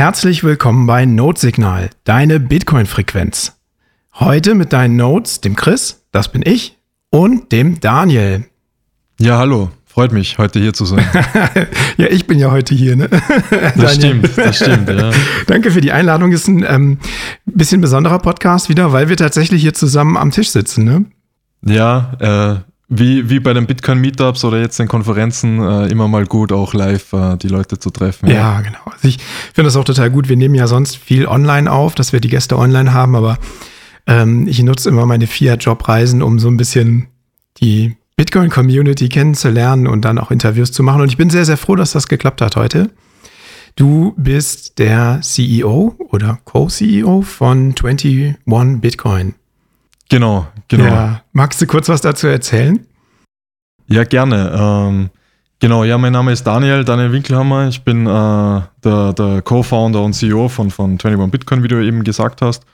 Herzlich willkommen bei Notsignal, deine Bitcoin-Frequenz. Heute mit deinen Notes, dem Chris, das bin ich, und dem Daniel. Ja, hallo. Freut mich, heute hier zu sein. ja, ich bin ja heute hier, ne? das stimmt, das stimmt, ja. Danke für die Einladung. Ist ein ähm, bisschen besonderer Podcast wieder, weil wir tatsächlich hier zusammen am Tisch sitzen, ne? Ja, äh, wie, wie bei den Bitcoin-Meetups oder jetzt den Konferenzen äh, immer mal gut, auch live äh, die Leute zu treffen. Ja, ja genau. Also ich finde das auch total gut. Wir nehmen ja sonst viel online auf, dass wir die Gäste online haben, aber ähm, ich nutze immer meine Fiat-Job-Reisen, um so ein bisschen die Bitcoin-Community kennenzulernen und dann auch Interviews zu machen. Und ich bin sehr, sehr froh, dass das geklappt hat heute. Du bist der CEO oder Co-CEO von 21 Bitcoin. Genau, genau. Ja. Magst du kurz was dazu erzählen? Ja, gerne. Ähm, genau, ja, mein Name ist Daniel, Daniel Winkelhammer. Ich bin äh, der, der Co-Founder und CEO von, von 21 Bitcoin, wie du eben gesagt hast.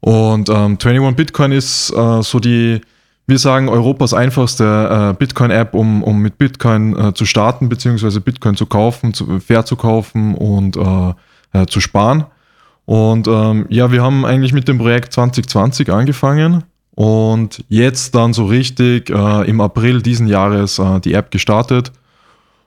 Und ähm, 21 Bitcoin ist äh, so die, wir sagen, Europas einfachste äh, Bitcoin-App, um, um mit Bitcoin äh, zu starten, beziehungsweise Bitcoin zu kaufen, zu, fair zu kaufen und äh, äh, zu sparen. Und ähm, ja, wir haben eigentlich mit dem Projekt 2020 angefangen und jetzt dann so richtig äh, im April diesen Jahres äh, die App gestartet.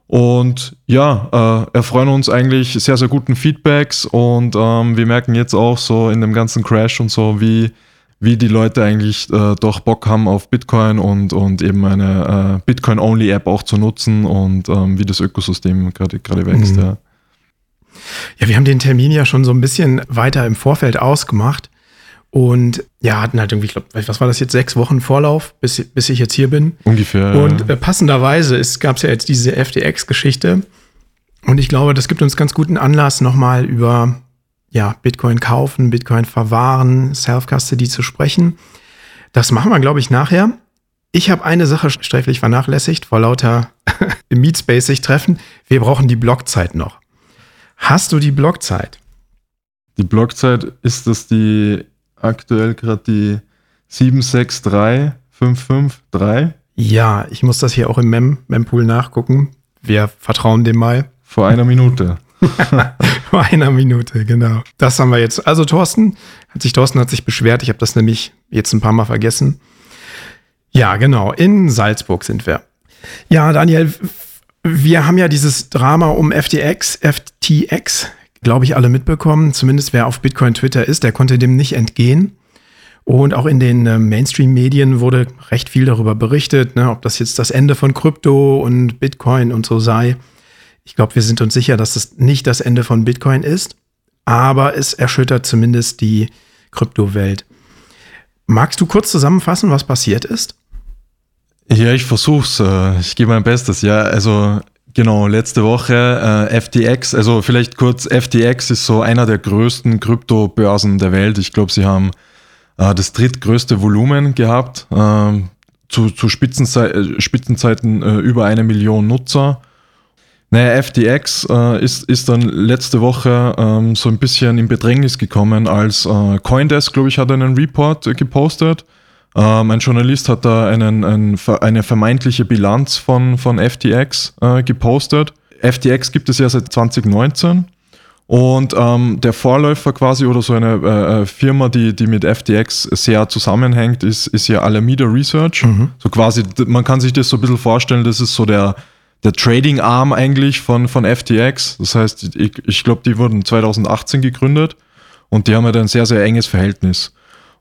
Und ja, äh, erfreuen uns eigentlich sehr, sehr guten Feedbacks und ähm, wir merken jetzt auch so in dem ganzen Crash und so, wie, wie die Leute eigentlich äh, doch Bock haben auf Bitcoin und, und eben eine äh, Bitcoin-Only-App auch zu nutzen und ähm, wie das Ökosystem gerade wächst. Mhm. Ja. ja, wir haben den Termin ja schon so ein bisschen weiter im Vorfeld ausgemacht. Und ja, hatten halt irgendwie, ich glaube, was war das jetzt, sechs Wochen Vorlauf, bis, bis ich jetzt hier bin. Ungefähr. Und äh, passenderweise gab es ja jetzt diese FTX-Geschichte. Und ich glaube, das gibt uns ganz guten Anlass, nochmal über ja, Bitcoin kaufen, Bitcoin verwahren, Self-Custody zu sprechen. Das machen wir, glaube ich, nachher. Ich habe eine Sache sträflich vernachlässigt, vor lauter im Meetspace sich treffen. Wir brauchen die Blockzeit noch. Hast du die Blockzeit? Die Blockzeit ist das die aktuell gerade die 763553. Ja, ich muss das hier auch im Mem Mempool nachgucken. Wir vertrauen dem mal. Vor einer Minute. Vor einer Minute, genau. Das haben wir jetzt. Also Thorsten, hat sich Thorsten hat sich beschwert. Ich habe das nämlich jetzt ein paar Mal vergessen. Ja, genau. In Salzburg sind wir. Ja, Daniel, wir haben ja dieses Drama um FTX, FTX, glaube ich, alle mitbekommen. Zumindest wer auf Bitcoin Twitter ist, der konnte dem nicht entgehen. Und auch in den äh, Mainstream-Medien wurde recht viel darüber berichtet, ne, ob das jetzt das Ende von Krypto und Bitcoin und so sei. Ich glaube, wir sind uns sicher, dass es nicht das Ende von Bitcoin ist, aber es erschüttert zumindest die Kryptowelt. Magst du kurz zusammenfassen, was passiert ist? Ja, ich versuch's. Äh, ich gebe mein Bestes. Ja, also Genau, letzte Woche äh, FTX, also vielleicht kurz, FTX ist so einer der größten Kryptobörsen der Welt. Ich glaube, sie haben äh, das drittgrößte Volumen gehabt, äh, zu, zu Spitzenzei äh, Spitzenzeiten äh, über eine Million Nutzer. Naja, FTX äh, ist, ist dann letzte Woche ähm, so ein bisschen in Bedrängnis gekommen, als Coindesk, glaube ich, hat einen Report gepostet ähm, ein Journalist hat da einen, ein, eine vermeintliche Bilanz von, von FTX äh, gepostet. FTX gibt es ja seit 2019 und ähm, der Vorläufer quasi oder so eine äh, äh Firma, die, die mit FTX sehr zusammenhängt, ist, ist ja Alameda Research. Mhm. So quasi, man kann sich das so ein bisschen vorstellen, das ist so der, der Trading-Arm eigentlich von, von FTX. Das heißt, ich, ich glaube, die wurden 2018 gegründet und die haben halt ein sehr, sehr enges Verhältnis.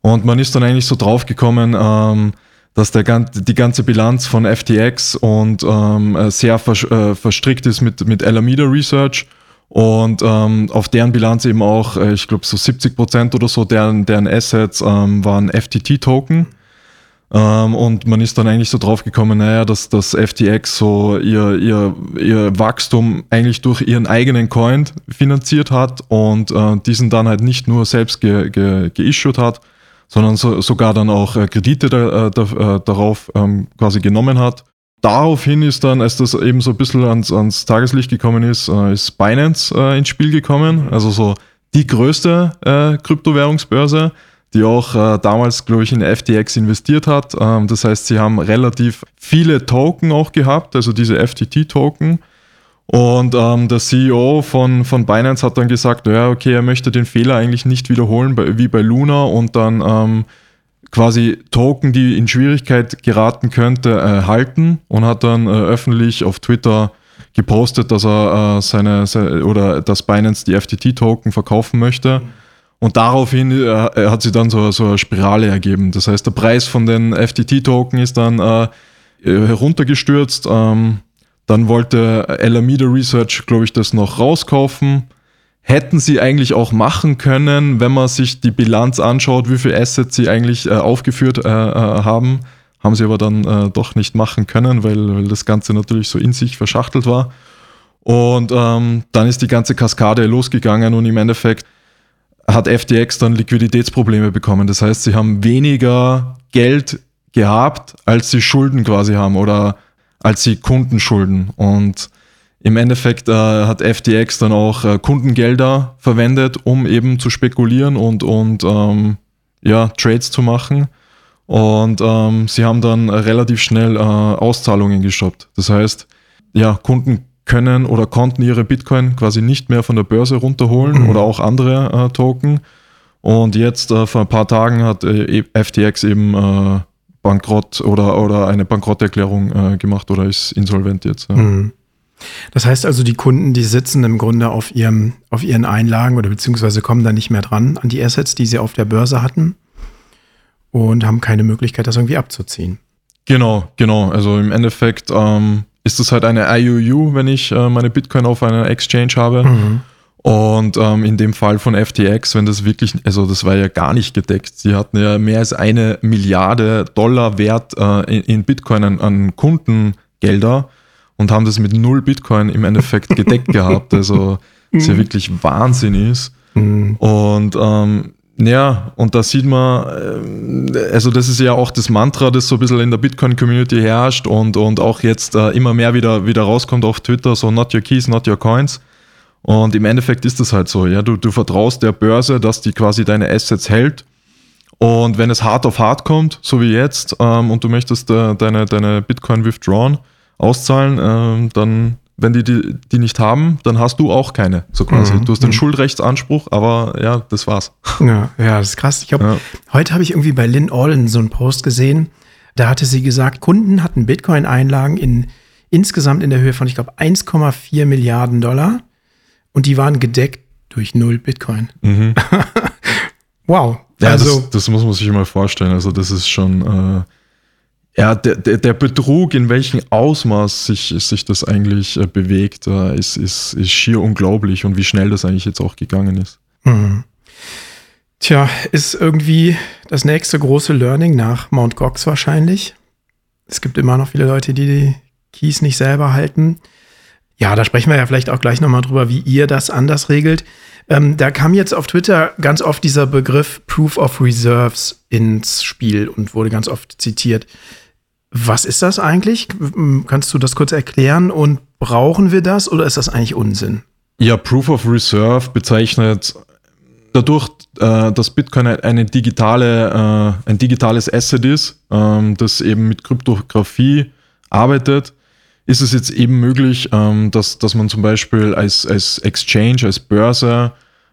Und man ist dann eigentlich so draufgekommen, ähm, dass der, die ganze Bilanz von FTX und ähm, äh, sehr vers äh, verstrickt ist mit, mit Alameda Research und ähm, auf deren Bilanz eben auch, äh, ich glaube, so 70 Prozent oder so deren, deren Assets ähm, waren FTT-Token. Ähm, und man ist dann eigentlich so draufgekommen, naja, dass das FTX so ihr, ihr, ihr Wachstum eigentlich durch ihren eigenen Coin finanziert hat und äh, diesen dann halt nicht nur selbst ge, ge, geissued hat, sondern so, sogar dann auch äh, Kredite da, da, äh, darauf ähm, quasi genommen hat. Daraufhin ist dann, als das eben so ein bisschen ans, ans Tageslicht gekommen ist, äh, ist Binance äh, ins Spiel gekommen. Also so die größte äh, Kryptowährungsbörse, die auch äh, damals, glaube ich, in FTX investiert hat. Ähm, das heißt, sie haben relativ viele Token auch gehabt, also diese FTT-Token. Und ähm, der CEO von, von Binance hat dann gesagt, ja, okay, er möchte den Fehler eigentlich nicht wiederholen bei, wie bei Luna und dann ähm, quasi Token, die in Schwierigkeit geraten könnte, äh, halten und hat dann äh, öffentlich auf Twitter gepostet, dass er äh, seine, seine, oder dass Binance die FTT-Token verkaufen möchte. Und daraufhin äh, hat sie dann so, so eine Spirale ergeben. Das heißt, der Preis von den FTT-Token ist dann äh, heruntergestürzt. Ähm, dann wollte Alameda Research, glaube ich, das noch rauskaufen. Hätten sie eigentlich auch machen können, wenn man sich die Bilanz anschaut, wie viele Assets sie eigentlich äh, aufgeführt äh, äh, haben. Haben sie aber dann äh, doch nicht machen können, weil, weil das Ganze natürlich so in sich verschachtelt war. Und ähm, dann ist die ganze Kaskade losgegangen und im Endeffekt hat FTX dann Liquiditätsprobleme bekommen. Das heißt, sie haben weniger Geld gehabt, als sie Schulden quasi haben oder als sie Kunden schulden. Und im Endeffekt äh, hat FTX dann auch äh, Kundengelder verwendet, um eben zu spekulieren und, und ähm, ja, Trades zu machen. Und ähm, sie haben dann relativ schnell äh, Auszahlungen gestoppt. Das heißt, ja, Kunden können oder konnten ihre Bitcoin quasi nicht mehr von der Börse runterholen mhm. oder auch andere äh, Token. Und jetzt äh, vor ein paar Tagen hat äh, FTX eben Bankrott oder, oder eine Bankrotterklärung äh, gemacht oder ist insolvent jetzt. Ja. Mhm. Das heißt also, die Kunden, die sitzen im Grunde auf, ihrem, auf ihren Einlagen oder beziehungsweise kommen da nicht mehr dran an die Assets, die sie auf der Börse hatten und haben keine Möglichkeit, das irgendwie abzuziehen. Genau, genau. Also im Endeffekt ähm, ist das halt eine IOU, wenn ich äh, meine Bitcoin auf einer Exchange habe. Mhm. Und ähm, in dem Fall von FTX, wenn das wirklich, also das war ja gar nicht gedeckt. Sie hatten ja mehr als eine Milliarde Dollar Wert äh, in, in, Bitcoin an, an, Kundengelder und haben das mit null Bitcoin im Endeffekt gedeckt gehabt. Also ja mhm. wirklich Wahnsinn ist. Mhm. Und ähm, ja, und da sieht man, äh, also das ist ja auch das Mantra, das so ein bisschen in der Bitcoin-Community herrscht und, und auch jetzt äh, immer mehr wieder, wieder rauskommt auf Twitter, so not your keys, not your coins. Und im Endeffekt ist es halt so, ja, du, du vertraust der Börse, dass die quasi deine Assets hält. Und wenn es hart auf hart kommt, so wie jetzt, ähm, und du möchtest äh, deine, deine Bitcoin withdrawn auszahlen, ähm, dann, wenn die, die die nicht haben, dann hast du auch keine, so quasi. Mhm. Du hast den mhm. Schuldrechtsanspruch, aber ja, das war's. Ja, ja das ist krass. Ich hab, ja. Heute habe ich irgendwie bei Lynn Allen so einen Post gesehen, da hatte sie gesagt, Kunden hatten Bitcoin-Einlagen in insgesamt in der Höhe von, ich glaube, 1,4 Milliarden Dollar und die waren gedeckt durch null Bitcoin. Mhm. wow. Ja, also, das, das, muss man sich mal vorstellen. Also, das ist schon, äh, ja, der, der, der, Betrug, in welchem Ausmaß sich, sich das eigentlich äh, bewegt, äh, ist, ist, ist schier unglaublich und wie schnell das eigentlich jetzt auch gegangen ist. Mhm. Tja, ist irgendwie das nächste große Learning nach Mount Gox wahrscheinlich. Es gibt immer noch viele Leute, die die Keys nicht selber halten. Ja, da sprechen wir ja vielleicht auch gleich nochmal drüber, wie ihr das anders regelt. Ähm, da kam jetzt auf Twitter ganz oft dieser Begriff Proof of Reserves ins Spiel und wurde ganz oft zitiert. Was ist das eigentlich? Kannst du das kurz erklären und brauchen wir das oder ist das eigentlich Unsinn? Ja, Proof of Reserve bezeichnet dadurch, äh, dass Bitcoin eine digitale, äh, ein digitales Asset ist, ähm, das eben mit Kryptographie arbeitet, ist es jetzt eben möglich, ähm, dass, dass man zum Beispiel als, als Exchange, als Börse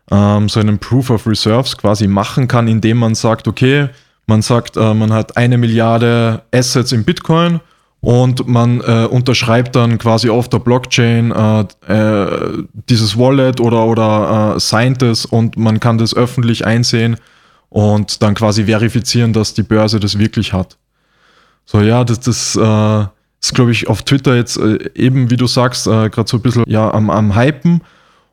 ähm, so einen Proof of Reserves quasi machen kann, indem man sagt, okay, man sagt, äh, man hat eine Milliarde Assets in Bitcoin und man äh, unterschreibt dann quasi auf der Blockchain äh, äh, dieses Wallet oder, oder äh, signed es und man kann das öffentlich einsehen und dann quasi verifizieren, dass die Börse das wirklich hat. So, ja, das, das äh, ist, glaube ich, auf Twitter jetzt äh, eben, wie du sagst, äh, gerade so ein bisschen ja, am, am Hypen.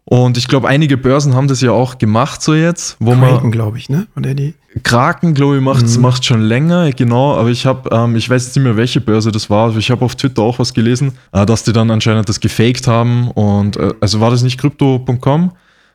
Und ich glaube, einige Börsen haben das ja auch gemacht so jetzt. Wo Kraken, glaube ich, ne? Oder die? Kraken, glaube ich, macht es mhm. schon länger, genau. Aber ich habe, ähm, ich weiß jetzt nicht mehr, welche Börse das war. Also ich habe auf Twitter auch was gelesen, äh, dass die dann anscheinend das gefaked haben. Und äh, also war das nicht crypto.com?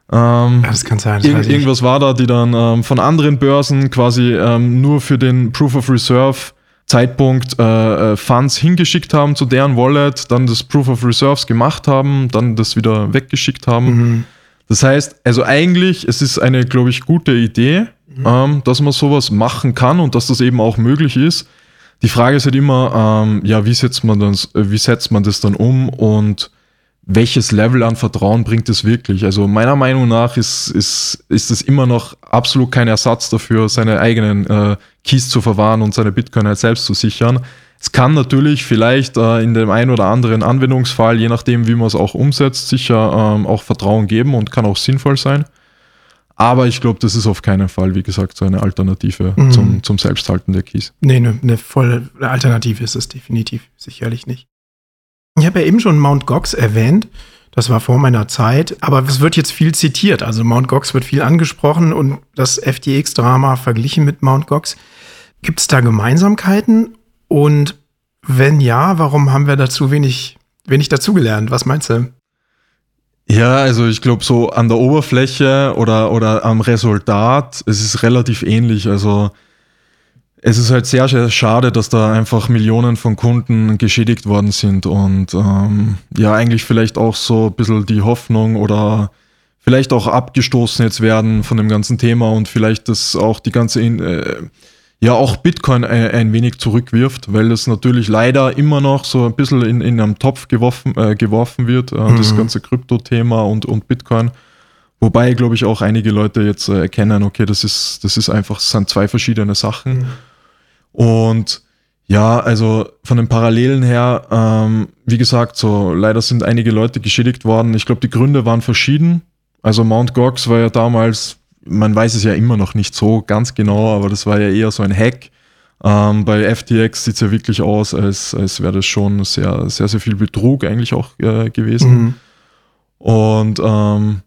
Ähm, das kann sein. Das irg irgendwas war da, die dann ähm, von anderen Börsen quasi ähm, nur für den Proof of Reserve Zeitpunkt äh, äh, Funds hingeschickt haben zu deren Wallet, dann das Proof of Reserves gemacht haben, dann das wieder weggeschickt haben. Mhm. Das heißt, also eigentlich, es ist eine, glaube ich, gute Idee, mhm. ähm, dass man sowas machen kann und dass das eben auch möglich ist. Die Frage ist halt immer, ähm, ja, wie setzt man das, wie setzt man das dann um und welches Level an Vertrauen bringt es wirklich? Also meiner Meinung nach ist, ist, ist es immer noch absolut kein Ersatz dafür, seine eigenen äh, Keys zu verwahren und seine Bitcoin halt selbst zu sichern. Es kann natürlich vielleicht äh, in dem einen oder anderen Anwendungsfall, je nachdem, wie man es auch umsetzt, sicher ähm, auch Vertrauen geben und kann auch sinnvoll sein. Aber ich glaube, das ist auf keinen Fall, wie gesagt, so eine Alternative mhm. zum, zum Selbsthalten der Keys. Nee, eine ne volle Alternative ist es definitiv, sicherlich nicht. Ich habe ja eben schon Mount Gox erwähnt. Das war vor meiner Zeit, aber es wird jetzt viel zitiert. Also Mount Gox wird viel angesprochen und das FTX-Drama verglichen mit Mount Gox. Gibt es da Gemeinsamkeiten? Und wenn ja, warum haben wir dazu wenig, wenig dazugelernt? Was meinst du? Ja, also ich glaube, so an der Oberfläche oder, oder am Resultat, es ist relativ ähnlich. Also es ist halt sehr, sehr schade, dass da einfach Millionen von Kunden geschädigt worden sind und ähm, ja, eigentlich vielleicht auch so ein bisschen die Hoffnung oder vielleicht auch abgestoßen jetzt werden von dem ganzen Thema und vielleicht das auch die ganze, äh, ja, auch Bitcoin ein, ein, wenig zurückwirft, weil das natürlich leider immer noch so ein bisschen in, in einem Topf geworfen, äh, geworfen wird, äh, mhm. das ganze Krypto-Thema und, und Bitcoin. Wobei, glaube ich, auch einige Leute jetzt äh, erkennen, okay, das ist, das ist einfach, das sind zwei verschiedene Sachen. Mhm. Und ja, also von den Parallelen her, ähm, wie gesagt, so leider sind einige Leute geschädigt worden. Ich glaube, die Gründe waren verschieden. Also Mount Gox war ja damals, man weiß es ja immer noch nicht so ganz genau, aber das war ja eher so ein Hack. Ähm, bei FTX sieht es ja wirklich aus, als, als wäre das schon sehr, sehr, sehr viel Betrug eigentlich auch äh, gewesen. Mhm. Und ähm,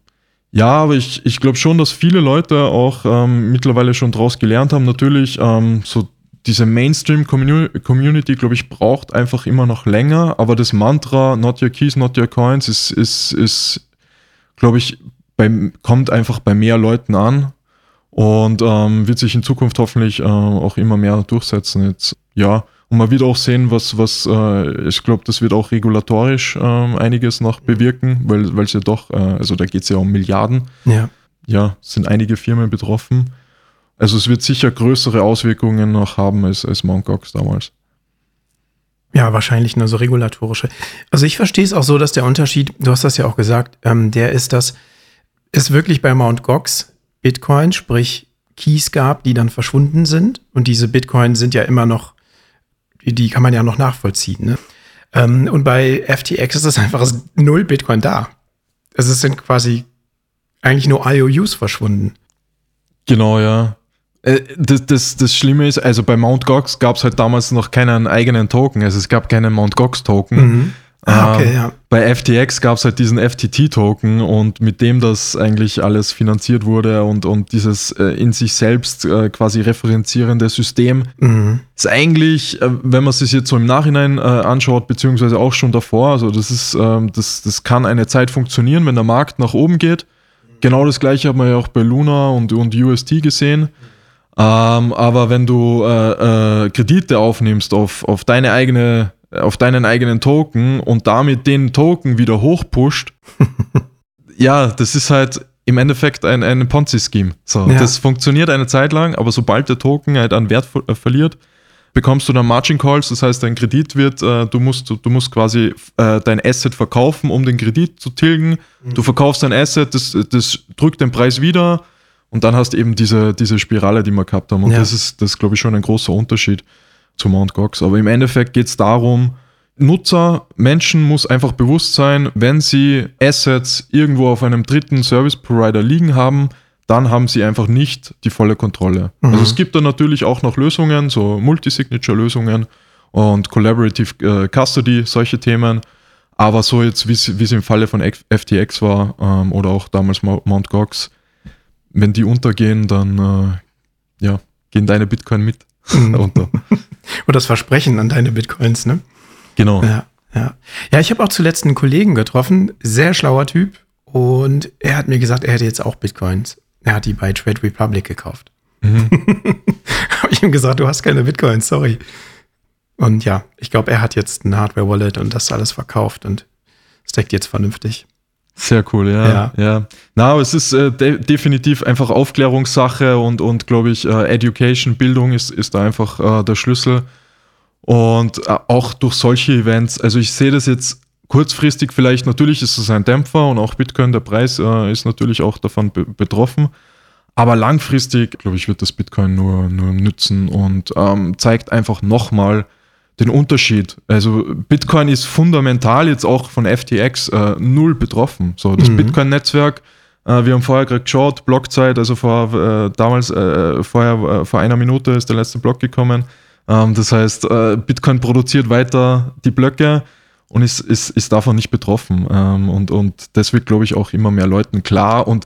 ja, aber ich, ich glaube schon, dass viele Leute auch ähm, mittlerweile schon draus gelernt haben. Natürlich, ähm, so diese Mainstream-Community, glaube ich, braucht einfach immer noch länger, aber das Mantra Not Your Keys, Not Your Coins ist, ist, ist glaube ich, bei, kommt einfach bei mehr Leuten an und ähm, wird sich in Zukunft hoffentlich äh, auch immer mehr durchsetzen. Jetzt, ja, und man wird auch sehen, was, was äh, ich glaube, das wird auch regulatorisch äh, einiges noch bewirken, weil es ja doch, äh, also da geht es ja um Milliarden. Ja. Ja, sind einige Firmen betroffen. Also es wird sicher größere Auswirkungen noch haben als, als Mt. Gox damals. Ja, wahrscheinlich nur so regulatorische. Also ich verstehe es auch so, dass der Unterschied, du hast das ja auch gesagt, ähm, der ist, dass es wirklich bei Mt. Gox Bitcoin, sprich Keys gab, die dann verschwunden sind. Und diese Bitcoin sind ja immer noch, die kann man ja noch nachvollziehen. Ne? Ähm, und bei FTX ist es einfach null Bitcoin da. Also es sind quasi eigentlich nur IOUs verschwunden. Genau, ja. Äh, das, das, das Schlimme ist, also bei Mt. Gox gab es halt damals noch keinen eigenen Token, also es gab keinen Mt. Gox Token. Mhm. Ah, okay, ähm, ja. Bei FTX gab es halt diesen FTT-Token und mit dem das eigentlich alles finanziert wurde und, und dieses äh, in sich selbst äh, quasi referenzierende System mhm. ist eigentlich, äh, wenn man es sich jetzt so im Nachhinein äh, anschaut, beziehungsweise auch schon davor, also das ist, ähm, das, das kann eine Zeit funktionieren, wenn der Markt nach oben geht. Genau das gleiche hat man ja auch bei Luna und, und UST gesehen. Ähm, aber wenn du äh, äh, Kredite aufnimmst auf, auf deine eigene, auf deinen eigenen Token und damit den Token wieder hochpusht, ja, das ist halt im Endeffekt ein, ein Ponzi-Scheme. So, ja. Das funktioniert eine Zeit lang, aber sobald der Token halt an Wert ver äh, verliert, bekommst du dann Margin Calls, das heißt, dein Kredit wird, äh, du musst, du, du musst quasi äh, dein Asset verkaufen, um den Kredit zu tilgen. Mhm. Du verkaufst dein Asset, das, das drückt den Preis wieder und dann hast du eben diese, diese Spirale, die wir gehabt haben. Und ja. das ist, das glaube ich, schon ein großer Unterschied zu Mt. Gox. Aber im Endeffekt geht es darum, Nutzer, Menschen muss einfach bewusst sein, wenn sie Assets irgendwo auf einem dritten Service Provider liegen haben, dann haben sie einfach nicht die volle Kontrolle. Mhm. Also es gibt da natürlich auch noch Lösungen, so Multisignature-Lösungen und Collaborative äh, Custody, solche Themen. Aber so jetzt, wie es im Falle von FTX war ähm, oder auch damals Mt. Gox, wenn die untergehen, dann äh, ja, gehen deine Bitcoin mit mhm. unter. Und das Versprechen an deine Bitcoins, ne? Genau. Ja, ja. ja ich habe auch zuletzt einen Kollegen getroffen, sehr schlauer Typ. Und er hat mir gesagt, er hätte jetzt auch Bitcoins. Er hat die bei Trade Republic gekauft. Mhm. habe ich ihm gesagt, du hast keine Bitcoins, sorry. Und ja, ich glaube, er hat jetzt ein Hardware-Wallet und das alles verkauft und steckt jetzt vernünftig. Sehr cool, ja. Ja, ja. Na, aber es ist äh, de definitiv einfach Aufklärungssache und, und glaube ich, äh, Education, Bildung ist, ist da einfach äh, der Schlüssel. Und äh, auch durch solche Events, also ich sehe das jetzt kurzfristig vielleicht, natürlich ist es ein Dämpfer und auch Bitcoin, der Preis äh, ist natürlich auch davon be betroffen. Aber langfristig, glaube ich, wird das Bitcoin nur, nur nützen und ähm, zeigt einfach nochmal den Unterschied. Also Bitcoin ist fundamental jetzt auch von FTX äh, null betroffen. So, das mhm. Bitcoin-Netzwerk, äh, wir haben vorher gerade geschaut, Blockzeit, also vor äh, damals, äh, vorher, äh, vor einer Minute ist der letzte Block gekommen. Ähm, das heißt, äh, Bitcoin produziert weiter die Blöcke und ist, ist, ist davon nicht betroffen. Ähm, und, und das wird, glaube ich, auch immer mehr Leuten klar. Und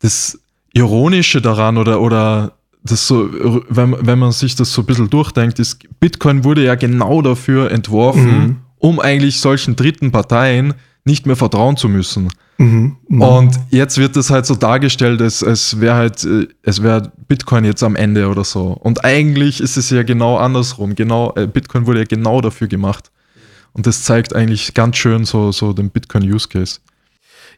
das Ironische daran oder, oder das so, wenn, wenn man sich das so ein bisschen durchdenkt, ist, Bitcoin wurde ja genau dafür entworfen, mhm. um eigentlich solchen dritten Parteien nicht mehr vertrauen zu müssen. Mhm. Mhm. Und jetzt wird das halt so dargestellt, als, als wäre halt, äh, es wäre Bitcoin jetzt am Ende oder so. Und eigentlich ist es ja genau andersrum. Genau, äh, Bitcoin wurde ja genau dafür gemacht. Und das zeigt eigentlich ganz schön so, so den Bitcoin-Use Case.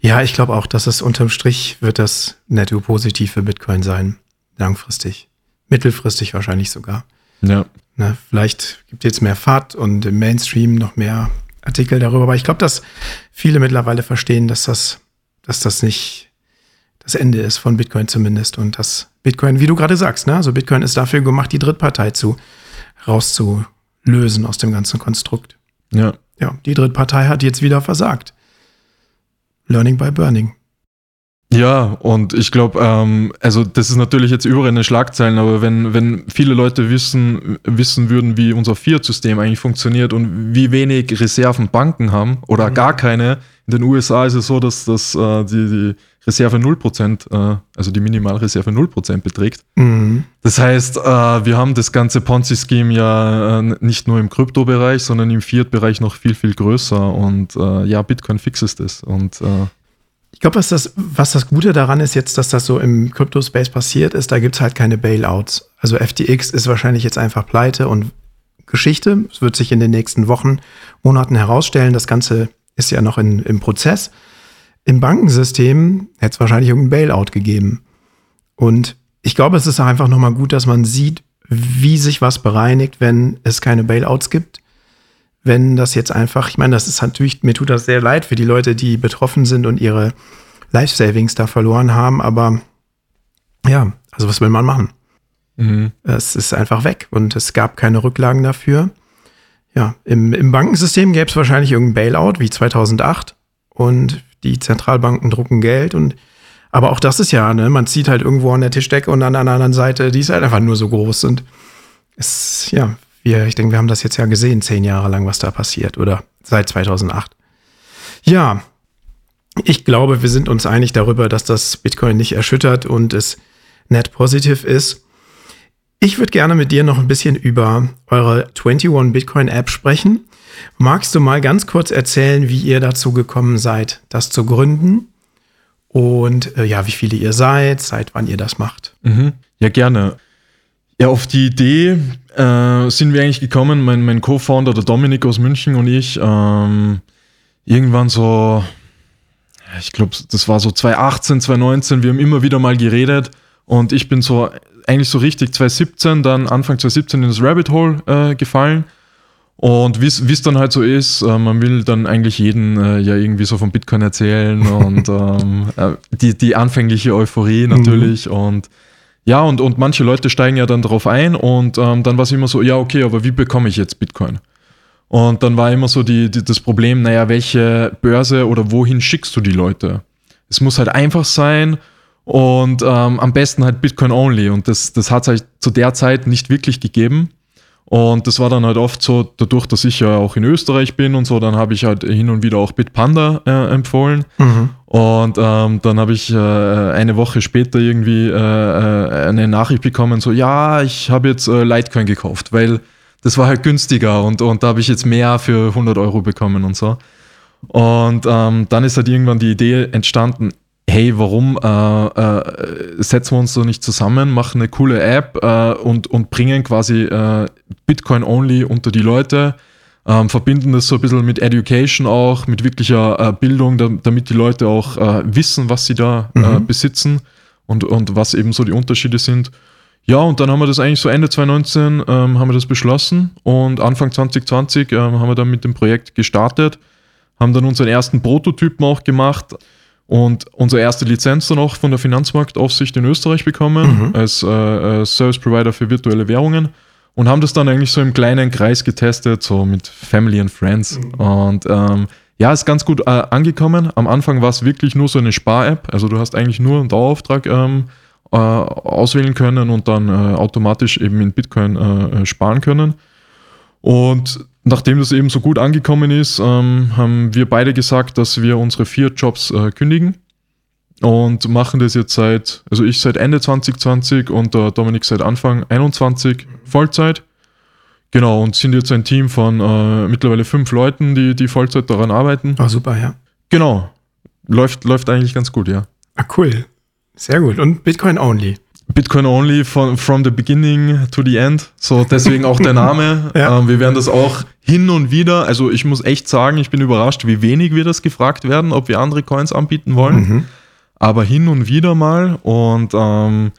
Ja, ich glaube auch, dass es unterm Strich wird das netto positiv für Bitcoin sein. Langfristig. Mittelfristig wahrscheinlich sogar. Ja. Na, vielleicht gibt es jetzt mehr Fahrt und im Mainstream noch mehr Artikel darüber. Aber ich glaube, dass viele mittlerweile verstehen, dass das, dass das nicht das Ende ist von Bitcoin zumindest. Und dass Bitcoin, wie du gerade sagst, ne, also Bitcoin ist dafür gemacht, die Drittpartei zu rauszulösen aus dem ganzen Konstrukt. Ja. Ja, die Drittpartei hat jetzt wieder versagt. Learning by Burning. Ja, und ich glaube, ähm, also das ist natürlich jetzt überall in den Schlagzeilen, aber wenn, wenn viele Leute wissen, wissen würden, wie unser Fiat-System eigentlich funktioniert und wie wenig Reserven Banken haben oder mhm. gar keine, in den USA ist es so, dass, dass äh, die, die Reserve 0%, äh, also die Minimalreserve 0% beträgt. Mhm. Das heißt, äh, wir haben das ganze Ponzi-Scheme ja äh, nicht nur im Kryptobereich, sondern im Fiat-Bereich noch viel, viel größer und äh, ja, Bitcoin fixes das und äh, glaube, was das, was das Gute daran ist jetzt, dass das so im Crypto-Space passiert ist, da gibt es halt keine Bailouts. Also FTX ist wahrscheinlich jetzt einfach pleite und Geschichte. Es wird sich in den nächsten Wochen, Monaten herausstellen. Das Ganze ist ja noch in, im Prozess. Im Bankensystem hätte es wahrscheinlich irgendein Bailout gegeben. Und ich glaube, es ist einfach nochmal gut, dass man sieht, wie sich was bereinigt, wenn es keine Bailouts gibt wenn das jetzt einfach, ich meine, das ist natürlich, mir tut das sehr leid für die Leute, die betroffen sind und ihre Life Savings da verloren haben, aber ja, also was will man machen? Mhm. Es ist einfach weg und es gab keine Rücklagen dafür. Ja, im, im Bankensystem gäbe es wahrscheinlich irgendein Bailout wie 2008 und die Zentralbanken drucken Geld und aber auch das ist ja, ne, man zieht halt irgendwo an der Tischdecke und an der anderen Seite, die ist halt einfach nur so groß und es, ja, wir, ich denke, wir haben das jetzt ja gesehen, zehn Jahre lang, was da passiert oder seit 2008. Ja, ich glaube, wir sind uns einig darüber, dass das Bitcoin nicht erschüttert und es net positiv ist. Ich würde gerne mit dir noch ein bisschen über eure 21 Bitcoin App sprechen. Magst du mal ganz kurz erzählen, wie ihr dazu gekommen seid, das zu gründen? Und äh, ja, wie viele ihr seid, seit wann ihr das macht? Mhm. Ja, gerne. Ja, auf die Idee äh, sind wir eigentlich gekommen, mein, mein Co-Founder, der Dominik aus München und ich, ähm, irgendwann so, ich glaube, das war so 2018, 2019, wir haben immer wieder mal geredet und ich bin so eigentlich so richtig 2017, dann Anfang 2017 in das Rabbit Hole äh, gefallen. Und wie es dann halt so ist, äh, man will dann eigentlich jeden äh, ja irgendwie so von Bitcoin erzählen und ähm, äh, die, die anfängliche Euphorie natürlich mhm. und ja, und, und manche Leute steigen ja dann darauf ein und ähm, dann war es immer so, ja, okay, aber wie bekomme ich jetzt Bitcoin? Und dann war immer so die, die, das Problem, naja, welche Börse oder wohin schickst du die Leute? Es muss halt einfach sein und ähm, am besten halt Bitcoin only. Und das, das hat es halt zu der Zeit nicht wirklich gegeben. Und das war dann halt oft so, dadurch, dass ich ja auch in Österreich bin und so, dann habe ich halt hin und wieder auch Bitpanda äh, empfohlen. Mhm. Und ähm, dann habe ich äh, eine Woche später irgendwie äh, äh eine Nachricht bekommen, so, ja, ich habe jetzt äh, Litecoin gekauft, weil das war halt günstiger und, und da habe ich jetzt mehr für 100 Euro bekommen und so. Und ähm, dann ist halt irgendwann die Idee entstanden, hey, warum äh, äh, setzen wir uns so nicht zusammen, machen eine coole App äh, und, und bringen quasi äh, Bitcoin only unter die Leute, ähm, verbinden das so ein bisschen mit Education auch, mit wirklicher äh, Bildung, da, damit die Leute auch äh, wissen, was sie da mhm. besitzen und, und was eben so die Unterschiede sind. Ja, und dann haben wir das eigentlich so Ende 2019 ähm, haben wir das beschlossen und Anfang 2020 ähm, haben wir dann mit dem Projekt gestartet haben dann unseren ersten Prototypen auch gemacht und unsere erste Lizenz dann auch von der Finanzmarktaufsicht in Österreich bekommen mhm. als äh, Service Provider für virtuelle Währungen und haben das dann eigentlich so im kleinen Kreis getestet, so mit Family and Friends. Mhm. Und ähm, ja, ist ganz gut äh, angekommen. Am Anfang war es wirklich nur so eine Spar-App. Also du hast eigentlich nur einen Dauerauftrag ähm, äh, auswählen können und dann äh, automatisch eben in Bitcoin äh, äh, sparen können. Und nachdem das eben so gut angekommen ist, ähm, haben wir beide gesagt, dass wir unsere vier Jobs äh, kündigen und machen das jetzt seit, also ich seit Ende 2020 und der Dominik seit Anfang 21 Vollzeit. Genau, und sind jetzt ein Team von äh, mittlerweile fünf Leuten, die, die Vollzeit daran arbeiten. Oh, super, ja. Genau. Läuft, läuft eigentlich ganz gut, ja. Ah, cool. Sehr gut. Und Bitcoin only. Bitcoin only von from the beginning to the end. So deswegen auch der Name. ja. ähm, wir werden das auch hin und wieder, also ich muss echt sagen, ich bin überrascht, wie wenig wir das gefragt werden, ob wir andere Coins anbieten wollen. Mhm. Aber hin und wieder mal und ähm,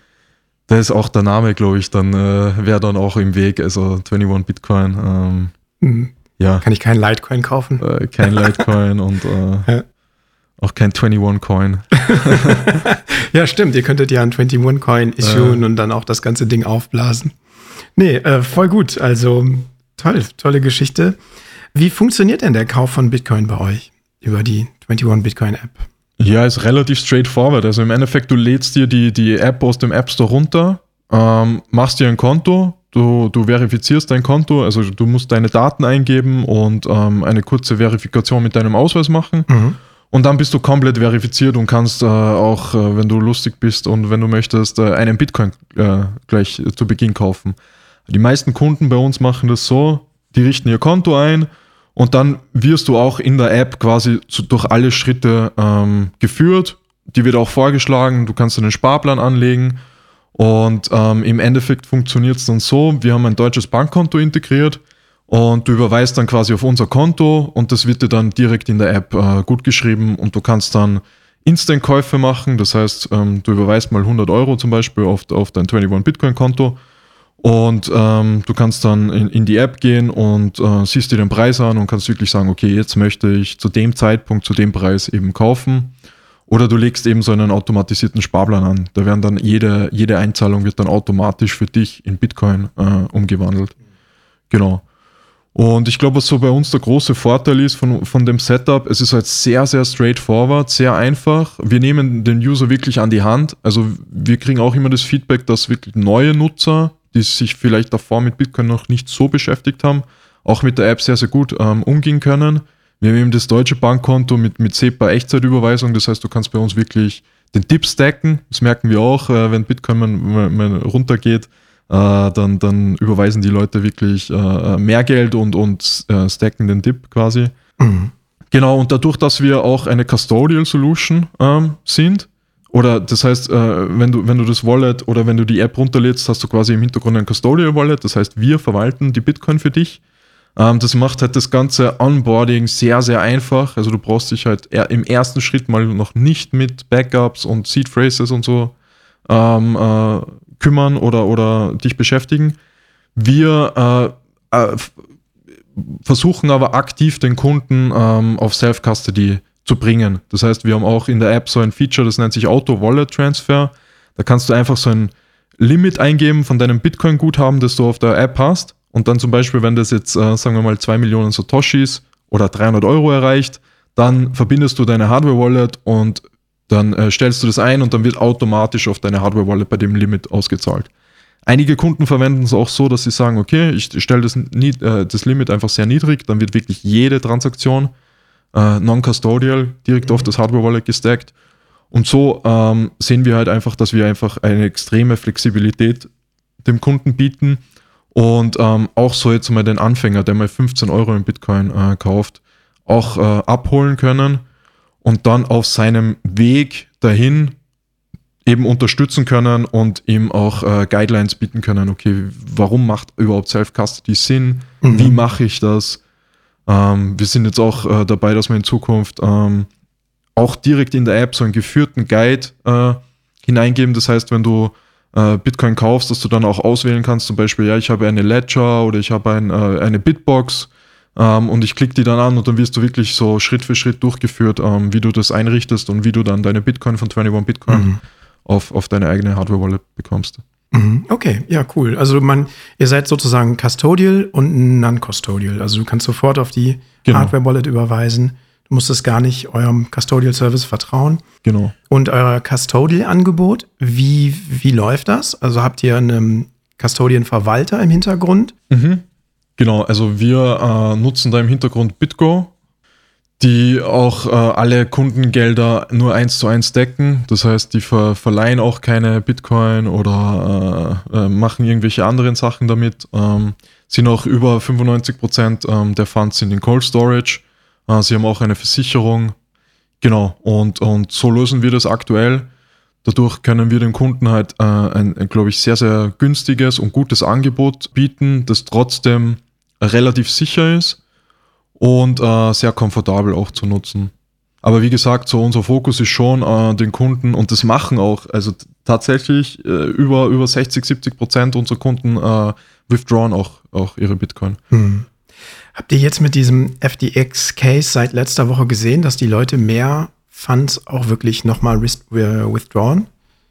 da ist auch der Name, glaube ich, dann äh, wäre dann auch im Weg. Also 21 Bitcoin. Ähm, mhm. Ja. Kann ich keinen Litecoin kaufen? Äh, kein Litecoin und äh, ja. Auch kein 21-Coin. ja, stimmt. Ihr könntet ja einen 21-Coin issuen äh. und dann auch das ganze Ding aufblasen. Nee, äh, voll gut. Also toll, tolle Geschichte. Wie funktioniert denn der Kauf von Bitcoin bei euch über die 21 Bitcoin App? Ja, ist relativ straightforward. Also im Endeffekt, du lädst dir die, die App aus dem App Store runter, ähm, machst dir ein Konto, du, du verifizierst dein Konto, also du musst deine Daten eingeben und ähm, eine kurze Verifikation mit deinem Ausweis machen. Mhm. Und dann bist du komplett verifiziert und kannst äh, auch, äh, wenn du lustig bist und wenn du möchtest, äh, einen Bitcoin äh, gleich zu Beginn kaufen. Die meisten Kunden bei uns machen das so, die richten ihr Konto ein und dann wirst du auch in der App quasi zu, durch alle Schritte ähm, geführt. Die wird auch vorgeschlagen, du kannst einen Sparplan anlegen und ähm, im Endeffekt funktioniert es dann so, wir haben ein deutsches Bankkonto integriert und du überweist dann quasi auf unser Konto und das wird dir dann direkt in der App äh, gut geschrieben und du kannst dann Instant-Käufe machen. Das heißt, ähm, du überweist mal 100 Euro zum Beispiel auf, auf dein 21 Bitcoin-Konto und ähm, du kannst dann in, in, die App gehen und äh, siehst dir den Preis an und kannst wirklich sagen, okay, jetzt möchte ich zu dem Zeitpunkt, zu dem Preis eben kaufen. Oder du legst eben so einen automatisierten Sparplan an. Da werden dann jede, jede Einzahlung wird dann automatisch für dich in Bitcoin äh, umgewandelt. Genau. Und ich glaube, was so bei uns der große Vorteil ist von, von dem Setup, es ist halt sehr, sehr straightforward, sehr einfach. Wir nehmen den User wirklich an die Hand. Also wir kriegen auch immer das Feedback, dass wirklich neue Nutzer, die sich vielleicht davor mit Bitcoin noch nicht so beschäftigt haben, auch mit der App sehr, sehr gut ähm, umgehen können. Wir haben eben das deutsche Bankkonto mit, mit SEPA Echtzeitüberweisung. Das heißt, du kannst bei uns wirklich den Dip stacken. Das merken wir auch, äh, wenn Bitcoin mal, mal runtergeht äh, dann, dann überweisen die Leute wirklich äh, mehr Geld und, und äh, stacken den Dip quasi. Mhm. Genau, und dadurch, dass wir auch eine Custodial Solution ähm, sind, oder das heißt, wenn, du, wenn du das Wallet oder wenn du die App runterlädst, hast du quasi im Hintergrund ein Custodial Wallet. Das heißt, wir verwalten die Bitcoin für dich. Ähm, das macht halt das ganze Onboarding sehr, sehr einfach. Also du brauchst dich halt im ersten Schritt mal noch nicht mit Backups und Seed Phrases und so ähm, äh, kümmern oder, oder dich beschäftigen. Wir äh, äh, versuchen aber aktiv den Kunden ähm, auf Self-Custody zu bringen. Das heißt, wir haben auch in der App so ein Feature, das nennt sich Auto-Wallet-Transfer. Da kannst du einfach so ein Limit eingeben von deinem Bitcoin-Guthaben, das du auf der App hast. Und dann zum Beispiel, wenn das jetzt, äh, sagen wir mal, 2 Millionen Satoshis oder 300 Euro erreicht, dann verbindest du deine Hardware-Wallet und dann äh, stellst du das ein und dann wird automatisch auf deine Hardware-Wallet bei dem Limit ausgezahlt. Einige Kunden verwenden es auch so, dass sie sagen, okay, ich stelle das, äh, das Limit einfach sehr niedrig, dann wird wirklich jede Transaktion äh, non-custodial direkt auf das Hardware-Wallet gestackt. Und so ähm, sehen wir halt einfach, dass wir einfach eine extreme Flexibilität dem Kunden bieten und ähm, auch so jetzt mal den Anfänger, der mal 15 Euro in Bitcoin äh, kauft, auch äh, abholen können und dann auf seinem Weg dahin eben unterstützen können und ihm auch äh, Guidelines bieten können. Okay, warum macht überhaupt Self-Custody Sinn? Mhm. Wie mache ich das? Ähm, wir sind jetzt auch äh, dabei, dass wir in Zukunft ähm, auch direkt in der App so einen geführten Guide äh, hineingeben. Das heißt, wenn du äh, Bitcoin kaufst, dass du dann auch auswählen kannst, zum Beispiel, ja, ich habe eine Ledger oder ich habe ein, äh, eine Bitbox Ähm, und ich klicke die dann an und dann wirst du wirklich so Schritt für Schritt durchgeführt, ähm, wie du das einrichtest und wie du dann deine Bitcoin von 21 Bitcoin mhm. auf, auf deine eigene Hardware-Wallet bekommst. Mhm. Okay, ja, cool. Also man, ihr seid sozusagen Custodial und Non-Custodial. Also du kannst sofort auf die genau. Hardware-Wallet überweisen. Du musst es gar nicht eurem Custodial-Service vertrauen. Genau. Und euer Custodial-Angebot, wie, wie läuft das? Also habt ihr einen Custodian-Verwalter im Hintergrund? Mhm. Genau, also wir äh, nutzen da im Hintergrund BitGo, die auch äh, alle Kundengelder nur eins zu eins decken. Das heißt, die ver verleihen auch keine Bitcoin oder äh, äh machen irgendwelche anderen Sachen damit. Ähm, sind auch über 95 Prozent ähm, der Funds sind in Cold Storage. Äh, sie haben auch eine Versicherung. Genau, und, und so lösen wir das aktuell. Dadurch können wir dem Kunden halt äh, ein, ein glaube ich, sehr, sehr günstiges und gutes Angebot bieten, das trotzdem relativ sicher ist und äh, sehr komfortabel auch zu nutzen. Aber wie gesagt, so unser Fokus ist schon äh, den Kunden und das machen auch, also tatsächlich äh, über, über 60, 70 Prozent unserer Kunden äh, withdrawn auch, auch ihre Bitcoin. Hm. Habt ihr jetzt mit diesem FDX-Case seit letzter Woche gesehen, dass die Leute mehr Funds auch wirklich nochmal withdrawn?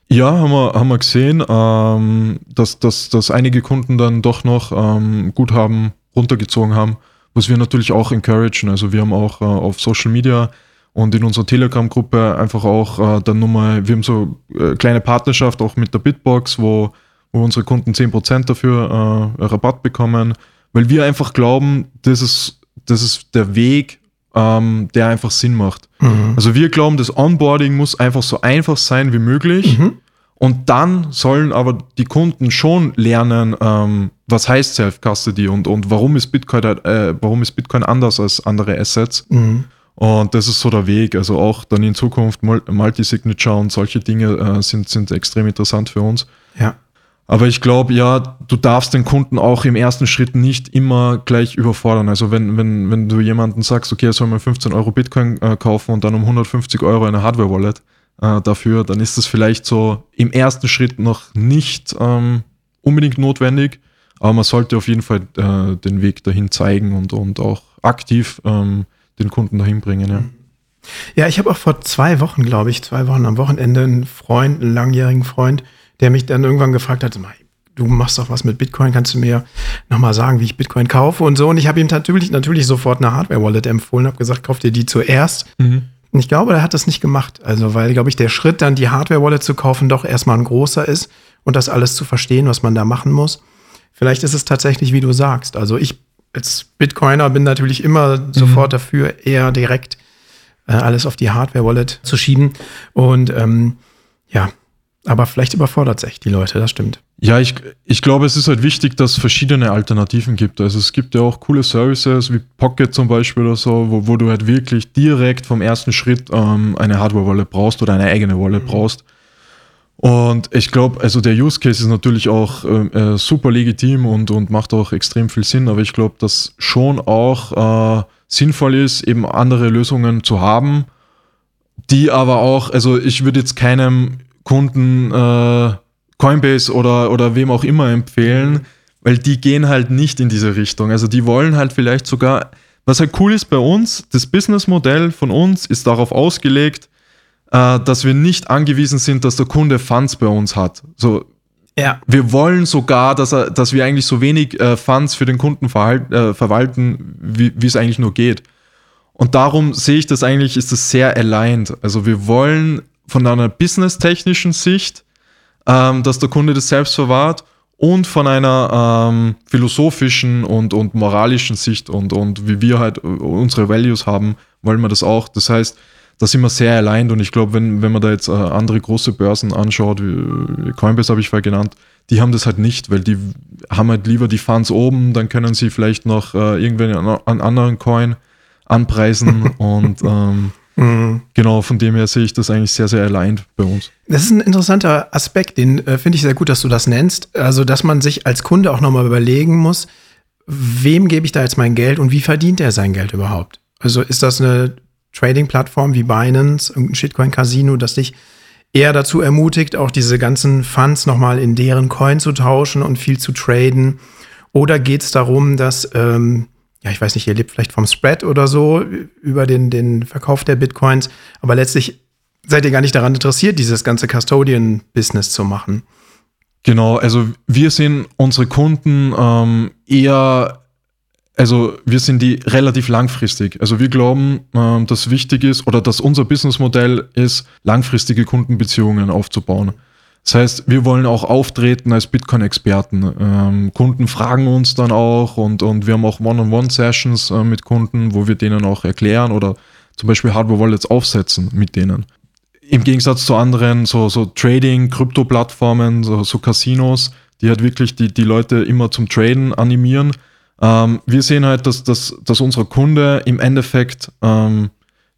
Ja, haben wir, haben wir gesehen, ähm, dass, dass, dass einige Kunden dann doch noch ähm, Guthaben runtergezogen haben, was wir natürlich auch encouragen. Also wir haben auch äh, auf Social Media und in unserer Telegram-Gruppe einfach auch äh, dann nochmal, wir haben so äh, kleine Partnerschaft auch mit der Bitbox, wo, wo unsere Kunden 10% dafür äh, Rabatt bekommen, weil wir einfach glauben, das ist, das ist der Weg, ähm, der einfach Sinn macht. Mhm. Also wir glauben, das Onboarding muss einfach so einfach sein wie möglich. Mhm. Und dann sollen aber die Kunden schon lernen, ähm, was heißt Self-Custody und, und warum, ist Bitcoin, äh, warum ist Bitcoin anders als andere Assets. Mhm. Und das ist so der Weg. Also auch dann in Zukunft Multi-Signature und solche Dinge äh, sind, sind extrem interessant für uns. Ja. Aber ich glaube, ja, du darfst den Kunden auch im ersten Schritt nicht immer gleich überfordern. Also wenn, wenn, wenn du jemanden sagst, okay, er soll mal 15 Euro Bitcoin äh, kaufen und dann um 150 Euro eine Hardware-Wallet, äh, dafür, dann ist das vielleicht so im ersten Schritt noch nicht ähm, unbedingt notwendig, aber man sollte auf jeden Fall äh, den Weg dahin zeigen und, und auch aktiv ähm, den Kunden dahin bringen. Ja. Ja, ich habe auch vor zwei Wochen, glaube ich, zwei Wochen am Wochenende einen Freund, einen langjährigen Freund, der mich dann irgendwann gefragt hat, du machst doch was mit Bitcoin, kannst du mir nochmal sagen, wie ich Bitcoin kaufe und so. Und ich habe ihm natürlich, natürlich sofort eine Hardware-Wallet empfohlen, habe gesagt, kauf dir die zuerst. Mhm. Und ich glaube, er hat das nicht gemacht. Also, weil, glaube ich, der Schritt, dann die Hardware-Wallet zu kaufen, doch erstmal ein großer ist und das alles zu verstehen, was man da machen muss. Vielleicht ist es tatsächlich, wie du sagst. Also, ich als Bitcoiner bin natürlich immer mhm. sofort dafür, eher direkt äh, alles auf die Hardware-Wallet zu schieben. Und ähm, ja, aber vielleicht überfordert sich die Leute, das stimmt. Ja, ich, ich glaube, es ist halt wichtig, dass es verschiedene Alternativen gibt. Also es gibt ja auch coole Services wie Pocket zum Beispiel oder so, wo, wo du halt wirklich direkt vom ersten Schritt ähm, eine Hardware-Wallet brauchst oder eine eigene Wallet mhm. brauchst. Und ich glaube, also der Use Case ist natürlich auch ähm, äh, super legitim und, und macht auch extrem viel Sinn, aber ich glaube, dass schon auch äh, sinnvoll ist, eben andere Lösungen zu haben, die aber auch, also ich würde jetzt keinem Kunden äh, Coinbase oder, oder wem auch immer empfehlen, weil die gehen halt nicht in diese Richtung. Also die wollen halt vielleicht sogar, was halt cool ist bei uns, das Businessmodell von uns ist darauf ausgelegt, äh, dass wir nicht angewiesen sind, dass der Kunde Funds bei uns hat. So, ja. Wir wollen sogar, dass, er, dass wir eigentlich so wenig äh, Funds für den Kunden verhalt, äh, verwalten, wie, es eigentlich nur geht. Und darum sehe ich das eigentlich, ist das sehr aligned. Also wir wollen von einer businesstechnischen Sicht ähm, dass der Kunde das selbst verwahrt und von einer ähm, philosophischen und, und moralischen Sicht und, und wie wir halt unsere Values haben, wollen wir das auch. Das heißt, da sind wir sehr allein und ich glaube, wenn, wenn man da jetzt äh, andere große Börsen anschaut, wie Coinbase habe ich vorher genannt, die haben das halt nicht, weil die haben halt lieber die Funds oben, dann können sie vielleicht noch äh, irgendwann einen anderen Coin anpreisen und ähm, Mhm. Genau, von dem her sehe ich das eigentlich sehr, sehr aligned bei uns. Das ist ein interessanter Aspekt, den äh, finde ich sehr gut, dass du das nennst. Also, dass man sich als Kunde auch nochmal überlegen muss, wem gebe ich da jetzt mein Geld und wie verdient er sein Geld überhaupt? Also, ist das eine Trading-Plattform wie Binance, irgendein Shitcoin-Casino, das dich eher dazu ermutigt, auch diese ganzen Funds nochmal in deren Coin zu tauschen und viel zu traden? Oder geht es darum, dass ähm, ja, ich weiß nicht, ihr lebt vielleicht vom Spread oder so über den, den Verkauf der Bitcoins, aber letztlich seid ihr gar nicht daran interessiert, dieses ganze Custodian-Business zu machen. Genau, also wir sehen unsere Kunden ähm, eher, also wir sind die relativ langfristig. Also wir glauben, ähm, dass wichtig ist oder dass unser Businessmodell ist, langfristige Kundenbeziehungen aufzubauen. Das heißt, wir wollen auch auftreten als Bitcoin-Experten. Ähm, Kunden fragen uns dann auch und, und wir haben auch One-on-One-Sessions äh, mit Kunden, wo wir denen auch erklären oder zum Beispiel Hardware-Wallets aufsetzen mit denen. Im Gegensatz zu anderen so, so Trading, Krypto-Plattformen, so, so Casinos, die halt wirklich die, die Leute immer zum Traden animieren. Ähm, wir sehen halt, dass, dass, dass unser Kunde im Endeffekt, ähm,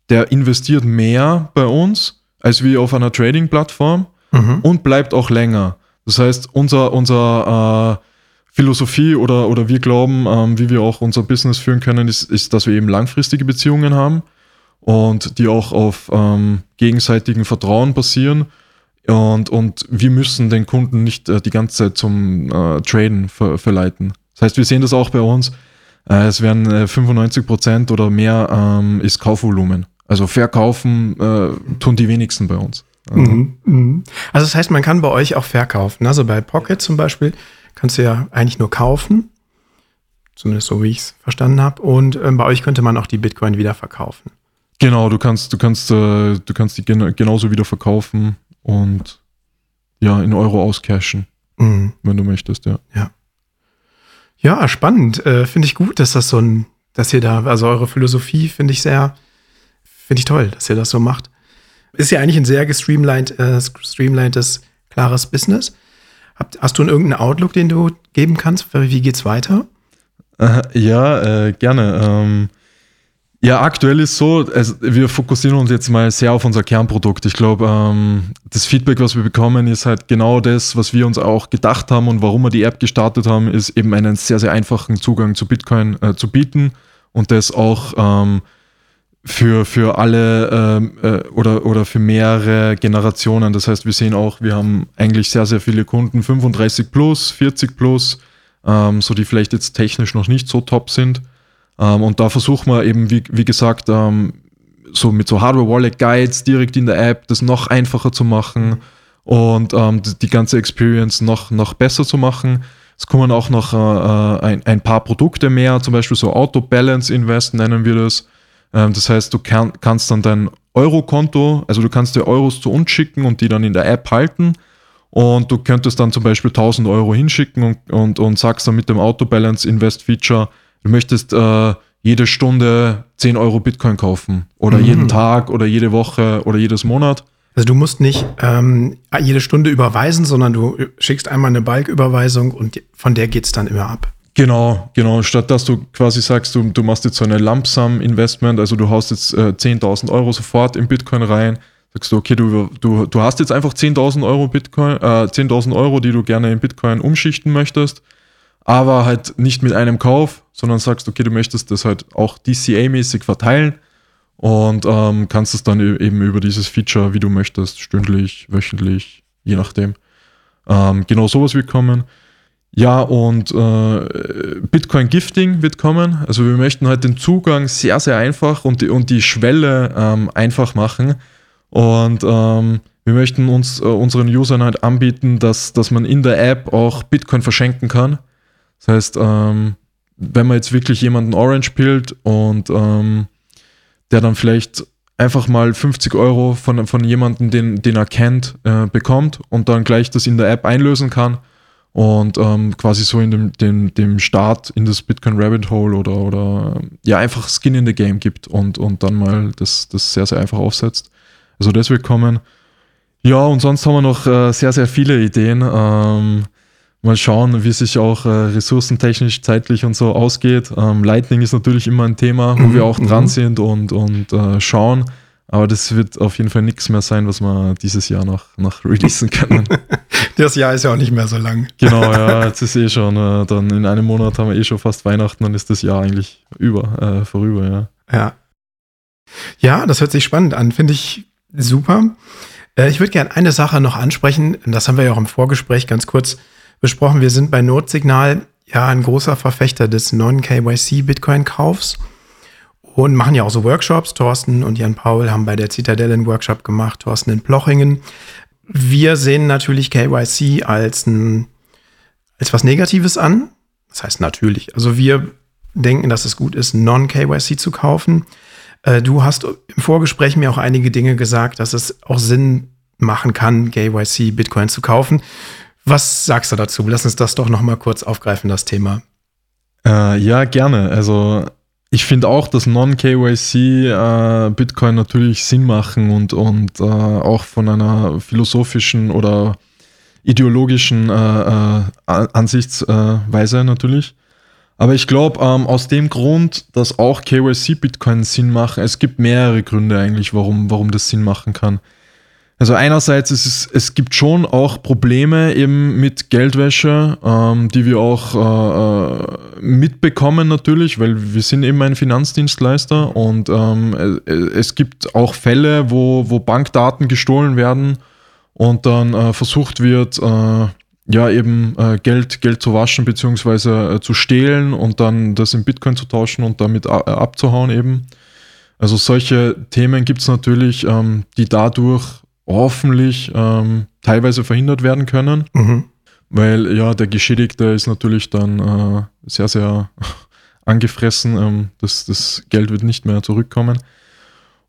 der investiert mehr bei uns als wie auf einer Trading-Plattform mhm. und bleibt auch länger. Das heißt, unser, unser äh, Philosophie oder, oder wir glauben, ähm, wie wir auch unser Business führen können, ist, ist, dass wir eben langfristige Beziehungen haben und die auch auf ähm, gegenseitigen Vertrauen basieren. Und, und wir müssen den Kunden nicht äh, die ganze Zeit zum äh, Traden ver verleiten. Das heißt, wir sehen das auch bei uns. Äh, es werden äh, 95 Prozent oder mehr ähm, ist Kaufvolumen. Also verkaufen äh, tun die wenigsten bei uns. Mhm, mhm. Also das heißt, man kann bei euch auch verkaufen. Also bei Pocket zum Beispiel kannst du ja eigentlich nur kaufen. Zumindest so, wie ich es verstanden habe. Und ähm, bei euch könnte man auch die Bitcoin wieder verkaufen. Genau, du kannst, du kannst, äh, du kannst die gen genauso wieder verkaufen und ja, in Euro auscashen, mhm. wenn du möchtest, ja. Ja, ja spannend. Äh, finde ich gut, dass das so ein, dass ihr da, also eure Philosophie finde ich sehr, finde ich toll, dass ihr das so macht. Ist ja eigentlich ein sehr gestreamlined, äh, streamlinedes, klares Business. Habt, hast du einen irgendeinen Outlook, den du geben kannst? Wie geht's weiter? Äh, ja, äh, gerne. Ähm, ja, aktuell ist so, also wir fokussieren uns jetzt mal sehr auf unser Kernprodukt. Ich glaube, ähm, das Feedback, was wir bekommen, ist halt genau das, was wir uns auch gedacht haben und warum wir die App gestartet haben, ist eben einen sehr, sehr einfachen Zugang zu Bitcoin äh, zu bieten und das auch ähm, für, für alle ähm, äh, oder, oder für mehrere Generationen. Das heißt, wir sehen auch, wir haben eigentlich sehr, sehr viele Kunden, 35 plus, 40 plus, ähm, so die vielleicht jetzt technisch noch nicht so top sind. Ähm, und da versuchen wir eben, wie, wie gesagt, ähm, so mit so Hardware-Wallet-Guides direkt in der App das noch einfacher zu machen und ähm, die, ganze Experience noch, noch besser zu machen. Es kommen auch noch äh, äh ein, ein paar Produkte mehr, zum Beispiel so Auto-Balance-Invest nennen wir das das heißt, du kann, kannst dann dein Euro-Konto, also du kannst dir Euros zu uns schicken und die dann in der App halten. Und du könntest dann zum Beispiel 1000 Euro hinschicken und, und, und sagst dann mit dem Auto Balance Invest Feature, du möchtest äh, jede Stunde 10 Euro Bitcoin kaufen oder mhm. jeden Tag oder jede Woche oder jedes Monat. Also du musst nicht ähm, jede Stunde überweisen, sondern du schickst einmal eine Balküberweisung und von der geht es dann immer ab. Genau, genau. Statt dass du quasi sagst, du, du machst jetzt so eine Lump-Sum-Investment, also du haust jetzt äh, 10.000 Euro sofort in Bitcoin rein, sagst du, okay, du, du, du hast jetzt einfach 10.000 Euro Bitcoin, äh, 10.000 Euro, die du gerne in Bitcoin umschichten möchtest, aber halt nicht mit einem Kauf, sondern sagst, okay, du möchtest das halt auch DCA-mäßig verteilen und ähm, kannst es dann e-, eben über dieses Feature, wie du möchtest, stündlich, wöchentlich, je nachdem. Ähm, genau sowas wird kommen. Ja, und äh, Bitcoin Gifting wird kommen. Also wir möchten halt den Zugang sehr, sehr einfach und die, und die Schwelle ähm, einfach machen. Und ähm, wir möchten uns äh, unseren Usern halt anbieten, dass, dass man in der App auch Bitcoin verschenken kann. Das heißt, ähm, wenn man jetzt wirklich jemanden Orange pillt und ähm, der dann vielleicht einfach mal 50 Euro von, von jemandem, den, den er kennt, äh, bekommt und dann gleich das in der App einlösen kann, und ähm, quasi so in dem, dem, dem Start in das Bitcoin Rabbit Hole oder, oder ja, einfach Skin in the Game gibt und, und dann mal das, das sehr, sehr einfach aufsetzt. Also das wird kommen. Ja, und sonst haben wir noch äh, sehr, sehr viele Ideen. Ähm, mal schauen, wie es sich auch äh, ressourcentechnisch, zeitlich und so ausgeht. Ähm, Lightning ist natürlich immer ein Thema, wo mhm, wir auch dran mhm. sind und, und äh, schauen. Aber das wird auf jeden Fall nichts mehr sein, was wir dieses Jahr noch, noch releasen können. das Jahr ist ja auch nicht mehr so lang. Genau, ja, jetzt ist eh schon, äh, dann in einem Monat haben wir eh schon fast Weihnachten, dann ist das Jahr eigentlich über, äh, vorüber, ja. Ja. Ja, das hört sich spannend an, finde ich super. Äh, ich würde gerne eine Sache noch ansprechen, das haben wir ja auch im Vorgespräch ganz kurz besprochen. Wir sind bei Notsignal ja ein großer Verfechter des Non-KYC-Bitcoin-Kaufs und machen ja auch so Workshops. Thorsten und Jan Paul haben bei der Zitadelle einen Workshop gemacht, Thorsten in Plochingen. Wir sehen natürlich KYC als, ein, als was Negatives an. Das heißt natürlich. Also wir denken, dass es gut ist, Non-KYC zu kaufen. Äh, du hast im Vorgespräch mir auch einige Dinge gesagt, dass es auch Sinn machen kann, KYC Bitcoin zu kaufen. Was sagst du dazu? Lass uns das doch noch mal kurz aufgreifen, das Thema. Äh, ja, gerne. Also ich finde auch, dass Non-KYC äh, Bitcoin natürlich Sinn machen und, und äh, auch von einer philosophischen oder ideologischen äh, äh Ansichtsweise natürlich. Aber ich glaube, ähm, aus dem Grund, dass auch KYC Bitcoin Sinn machen, es gibt mehrere Gründe eigentlich, warum, warum das Sinn machen kann. Also einerseits ist es, es gibt schon auch Probleme eben mit Geldwäsche, ähm, die wir auch äh, äh mitbekommen natürlich, weil wir sind eben ein Finanzdienstleister und ähm, es gibt auch Fälle, wo, wo Bankdaten gestohlen werden und dann äh, versucht wird, äh, ja eben äh, Geld, Geld zu waschen. Äh, zu stehlen und dann das in Bitcoin zu tauschen und damit äh, abzuhauen eben. Also solche Themen gibt es natürlich, ähm, die dadurch hoffentlich ähm, teilweise verhindert werden können. Mhm. Weil ja, der Geschädigte ist natürlich dann äh, sehr, sehr angefressen. Ähm, das, das Geld wird nicht mehr zurückkommen.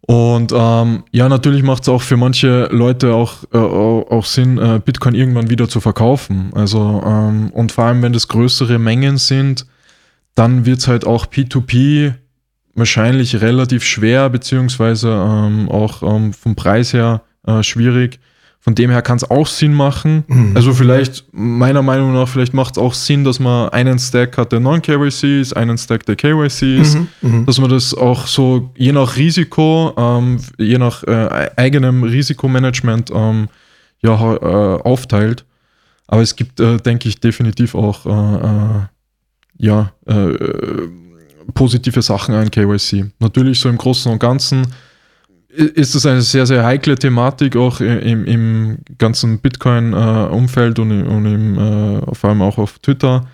Und ähm, ja, natürlich macht es auch für manche Leute auch, äh, auch Sinn, äh, Bitcoin irgendwann wieder zu verkaufen. Also, ähm, und vor allem, wenn das größere Mengen sind, dann wird es halt auch P2P wahrscheinlich relativ schwer, beziehungsweise ähm, auch ähm, vom Preis her äh, schwierig. Von dem her kann es auch Sinn machen. Mhm. Also vielleicht, meiner Meinung nach, vielleicht macht es auch Sinn, dass man einen Stack hat, der Non-KYC ist, einen Stack, der KYC ist. Mhm. Mhm. Dass man das auch so je nach Risiko, ähm, je nach äh, eigenem Risikomanagement ähm, ja, äh, aufteilt. Aber es gibt, äh, denke ich, definitiv auch äh, äh, ja, äh, positive Sachen an KYC. Natürlich so im Großen und Ganzen ist das eine sehr, sehr heikle Thematik auch im, im ganzen Bitcoin-Umfeld und, und im, äh, vor allem auch auf Twitter.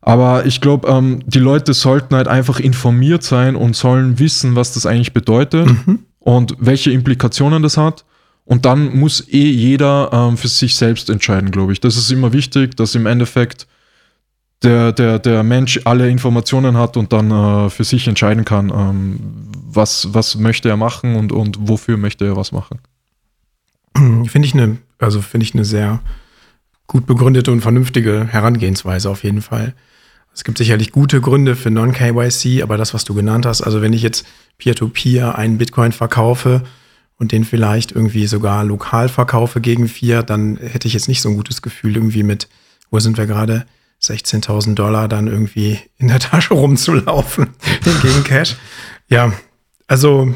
Aber ich glaube, ähm, die Leute sollten halt einfach informiert sein und sollen wissen, was das eigentlich bedeutet mhm. und welche Implikationen das hat. Und dann muss eh jeder ähm, für sich selbst entscheiden, glaube ich. Das ist immer wichtig, dass im Endeffekt der, der, der Mensch alle Informationen hat und dann äh, für sich entscheiden kann, ähm, was, was möchte er machen und, und wofür möchte er was machen. Finde ich eine, also finde ich eine sehr gut begründete und vernünftige Herangehensweise auf jeden Fall. Es gibt sicherlich gute Gründe für Non-KYC, aber das, was du genannt hast, also wenn ich jetzt Peer-to-Peer -Peer einen Bitcoin verkaufe und den vielleicht irgendwie sogar lokal verkaufe gegen Fiat, dann hätte ich jetzt nicht so ein gutes Gefühl irgendwie mit, wo sind wir gerade? 16.000 Dollar dann irgendwie in der Tasche rumzulaufen gegen Cash. Ja, also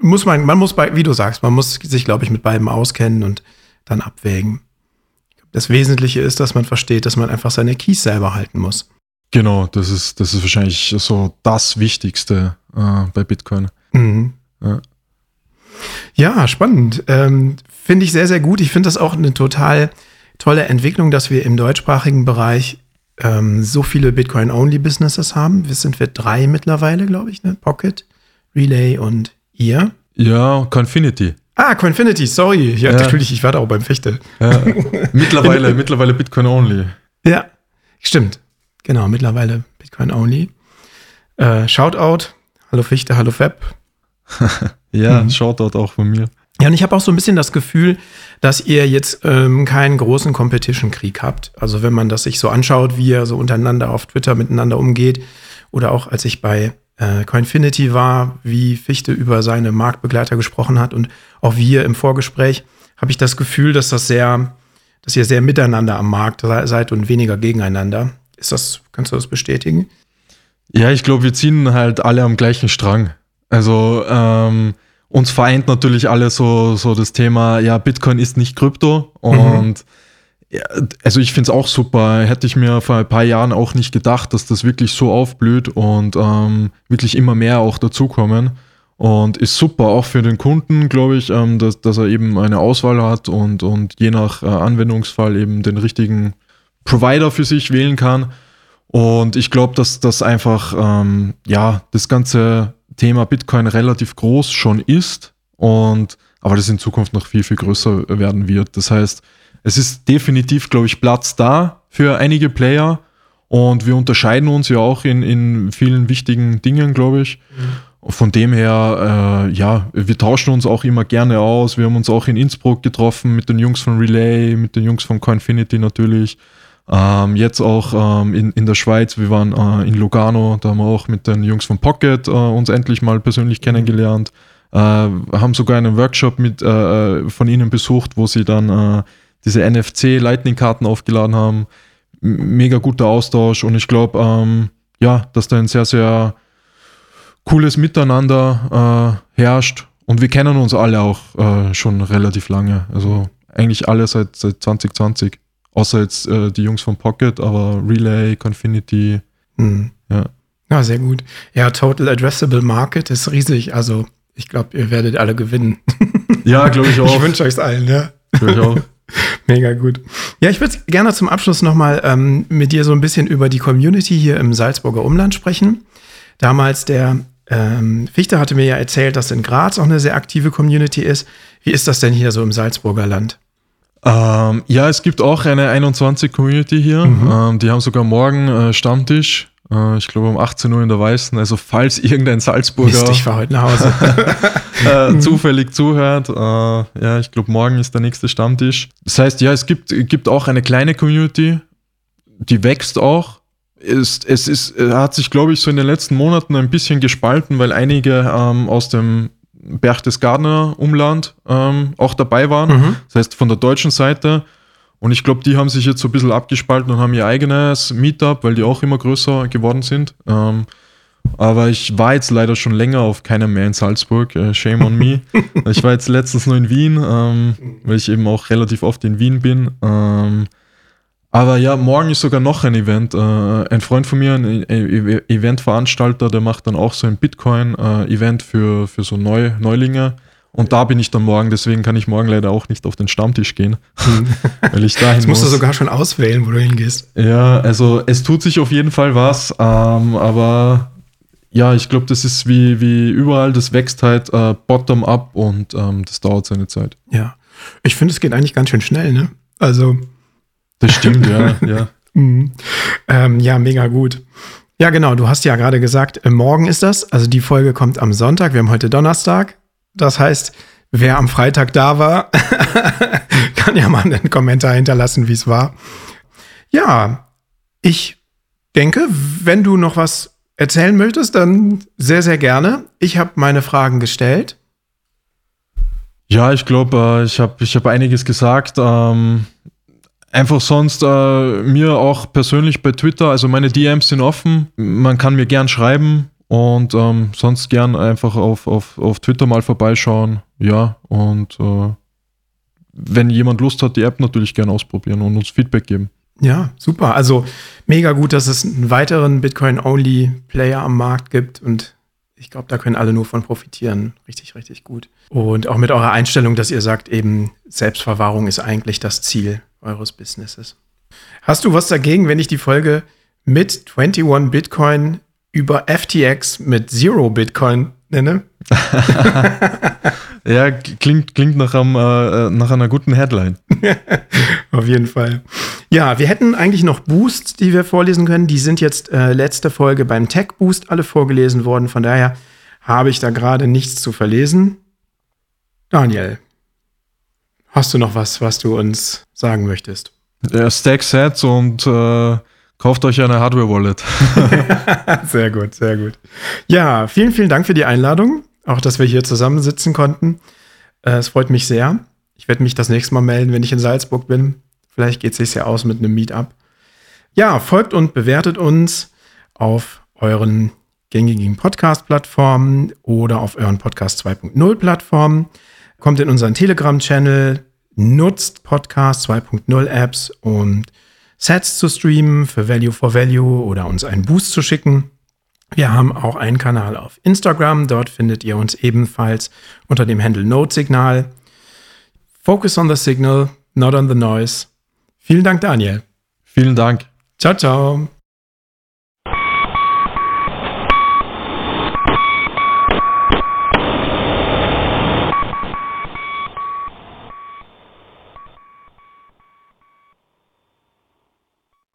muss man, man muss bei, wie du sagst, man muss sich, glaube ich, mit beidem auskennen und dann abwägen. Das Wesentliche ist, dass man versteht, dass man einfach seine Keys selber halten muss. Genau, das ist, das ist wahrscheinlich so das Wichtigste äh, bei Bitcoin. Mhm. Ja. ja. spannend. Ähm, finde ich sehr, sehr gut. Ich finde das auch eine total tolle Entwicklung, dass wir im deutschsprachigen Bereich ähm, so viele Bitcoin-Only-Businesses haben. Wir sind wir drei mittlerweile, glaube ich, ne? Pocket, Relay und ihr. Ja, Confinity. Ah, Confinity, sorry. Ja, ja. natürlich, ich war da auch beim Fechte. Ja. Mittlerweile, mittlerweile Bitcoin Only. Ja, stimmt. Genau, mittlerweile Bitcoin Only. Äh, Shoutout, hallo Fichte, hallo Fab. ja, mhm. Shoutout auch von mir. Ja, und ich habe auch so ein bisschen das Gefühl, dass ihr jetzt ähm, keinen großen Competition-Krieg habt. Also wenn man das sich so anschaut, wie ihr so untereinander auf Twitter miteinander umgeht, oder auch als ich bei äh, Coinfinity war, wie Fichte über seine Marktbegleiter gesprochen hat und auch wir im Vorgespräch, habe ich das Gefühl, dass das sehr, dass ihr sehr miteinander am Markt seid und weniger gegeneinander. Ist das, kannst du das bestätigen? Ja, ich glaube, wir ziehen halt alle am gleichen Strang. Also ähm, uns vereint natürlich alle so, so das Thema, ja, Bitcoin ist nicht Krypto und mhm. ja, also ich finde es auch super. Hätte ich mir vor ein paar Jahren auch nicht gedacht, dass das wirklich so aufblüht und ähm, wirklich immer mehr auch dazukommen. Und ist super auch für den Kunden, glaube ich, ähm, dass, dass er eben eine Auswahl hat und, und je nach äh, Anwendungsfall eben den richtigen Provider für sich wählen kann. Und ich glaube, dass das einfach, ähm, ja, das ganze Thema Bitcoin relativ groß schon ist und aber das in Zukunft noch viel, viel größer werden wird. Das heißt, es ist definitiv, glaube ich, Platz da für einige Player und wir unterscheiden uns ja auch in, in vielen wichtigen Dingen, glaube ich. Mhm. Von dem her, äh, ja, wir tauschen uns auch immer gerne aus. Wir haben uns auch in Innsbruck getroffen mit den Jungs von Relay, mit den Jungs von Coinfinity natürlich. Ähm, jetzt auch ähm, in, in der Schweiz, wir waren äh, in Lugano, da haben wir auch mit den Jungs von Pocket äh, uns endlich mal persönlich kennengelernt. Äh, haben sogar einen Workshop mit, äh, äh, von ihnen besucht, wo sie dann äh, diese NFC Lightning-Karten aufgeladen haben. M mega guter Austausch und ich glaube, ähm, ja, dass da ein sehr, sehr cooles Miteinander herrscht und wir kennen uns alle auch schon relativ lange. Also eigentlich alle seit, seit 2020. Außer jetzt äh, die Jungs von Pocket, aber Relay, Confinity. Mhm. Ja. ja, sehr gut. Ja, Total Addressable Market ist riesig. Also ich glaube, ihr werdet alle gewinnen. Ja, glaube ich auch. Ich wünsche euch allen, ja. Glaube ich auch. Mega gut. Ja, ich würde gerne zum Abschluss nochmal ähm, mit dir so ein bisschen über die Community hier im Salzburger Umland sprechen. Damals der ähm, Fichte hatte mir ja erzählt, dass in Graz auch eine sehr aktive Community ist. Wie ist das denn hier so im Salzburger Land? Ähm, ja, es gibt auch eine 21-Community hier. Mhm. Ähm, die haben sogar morgen äh, Stammtisch. Äh, ich glaube um 18 Uhr in der Weißen. Also falls irgendein Salzburger Mist, ich heute nach Hause. äh, zufällig zuhört. Äh, ja, ich glaube morgen ist der nächste Stammtisch. Das heißt, ja, es gibt, gibt auch eine kleine Community. Die wächst auch. Es, es ist, hat sich, glaube ich, so in den letzten Monaten ein bisschen gespalten, weil einige ähm, aus dem Berchtesgadener Umland ähm, auch dabei waren. Mhm. Das heißt von der deutschen Seite. Und ich glaube, die haben sich jetzt so ein bisschen abgespalten und haben ihr eigenes Meetup, weil die auch immer größer geworden sind. Ähm, aber ich war jetzt leider schon länger auf keinem mehr in Salzburg. Äh, shame on me. ich war jetzt letztens nur in Wien, ähm, weil ich eben auch relativ oft in Wien bin. Ähm, aber ja, morgen ist sogar noch ein Event. Äh, ein Freund von mir, ein Eventveranstalter, der macht dann auch so ein Bitcoin-Event für, für so Neu Neulinge. Und da bin ich dann morgen, deswegen kann ich morgen leider auch nicht auf den Stammtisch gehen, weil ich dahin Jetzt musst muss. du sogar schon auswählen, wo du hingehst. Ja, also es tut sich auf jeden Fall was, ähm, aber ja, ich glaube, das ist wie, wie überall, das wächst halt äh, bottom-up und ähm, das dauert seine Zeit. Ja, ich finde, es geht eigentlich ganz schön schnell, ne? Also das stimmt, ja, ja. Mhm. Ähm, ja, mega gut. Ja, genau, du hast ja gerade gesagt, äh, morgen ist das. Also die Folge kommt am Sonntag. Wir haben heute Donnerstag. Das heißt, wer am Freitag da war, kann ja mal einen Kommentar hinterlassen, wie es war. Ja, ich denke, wenn du noch was erzählen möchtest, dann sehr, sehr gerne. Ich habe meine Fragen gestellt. Ja, ich glaube, äh, ich habe ich hab einiges gesagt. Ähm, Einfach sonst äh, mir auch persönlich bei Twitter, also meine DMs sind offen, man kann mir gern schreiben und ähm, sonst gern einfach auf, auf, auf Twitter mal vorbeischauen. Ja, und äh, wenn jemand Lust hat, die App natürlich gern ausprobieren und uns Feedback geben. Ja, super. Also mega gut, dass es einen weiteren Bitcoin-Only-Player am Markt gibt und ich glaube, da können alle nur von profitieren. Richtig, richtig gut. Und auch mit eurer Einstellung, dass ihr sagt, eben Selbstverwahrung ist eigentlich das Ziel eures Businesses. Hast du was dagegen, wenn ich die Folge mit 21 Bitcoin über FTX mit Zero Bitcoin nenne? ja, klingt, klingt nach, einem, äh, nach einer guten Headline. Auf jeden Fall. Ja, wir hätten eigentlich noch Boosts, die wir vorlesen können. Die sind jetzt äh, letzte Folge beim Tech Boost alle vorgelesen worden. Von daher habe ich da gerade nichts zu verlesen. Daniel, Hast du noch was, was du uns sagen möchtest? Ja, Stack Sets und äh, kauft euch eine Hardware-Wallet. sehr gut, sehr gut. Ja, vielen, vielen Dank für die Einladung. Auch, dass wir hier zusammensitzen konnten. Äh, es freut mich sehr. Ich werde mich das nächste Mal melden, wenn ich in Salzburg bin. Vielleicht geht es sich ja aus mit einem Meetup. Ja, folgt und bewertet uns auf euren gängigen Podcast-Plattformen oder auf euren Podcast 2.0-Plattformen. Kommt in unseren Telegram-Channel, nutzt Podcast 2.0 Apps und Sets zu streamen für Value for Value oder uns einen Boost zu schicken. Wir haben auch einen Kanal auf Instagram. Dort findet ihr uns ebenfalls unter dem Handle Note Signal. Focus on the signal, not on the noise. Vielen Dank, Daniel. Vielen Dank. Ciao, ciao.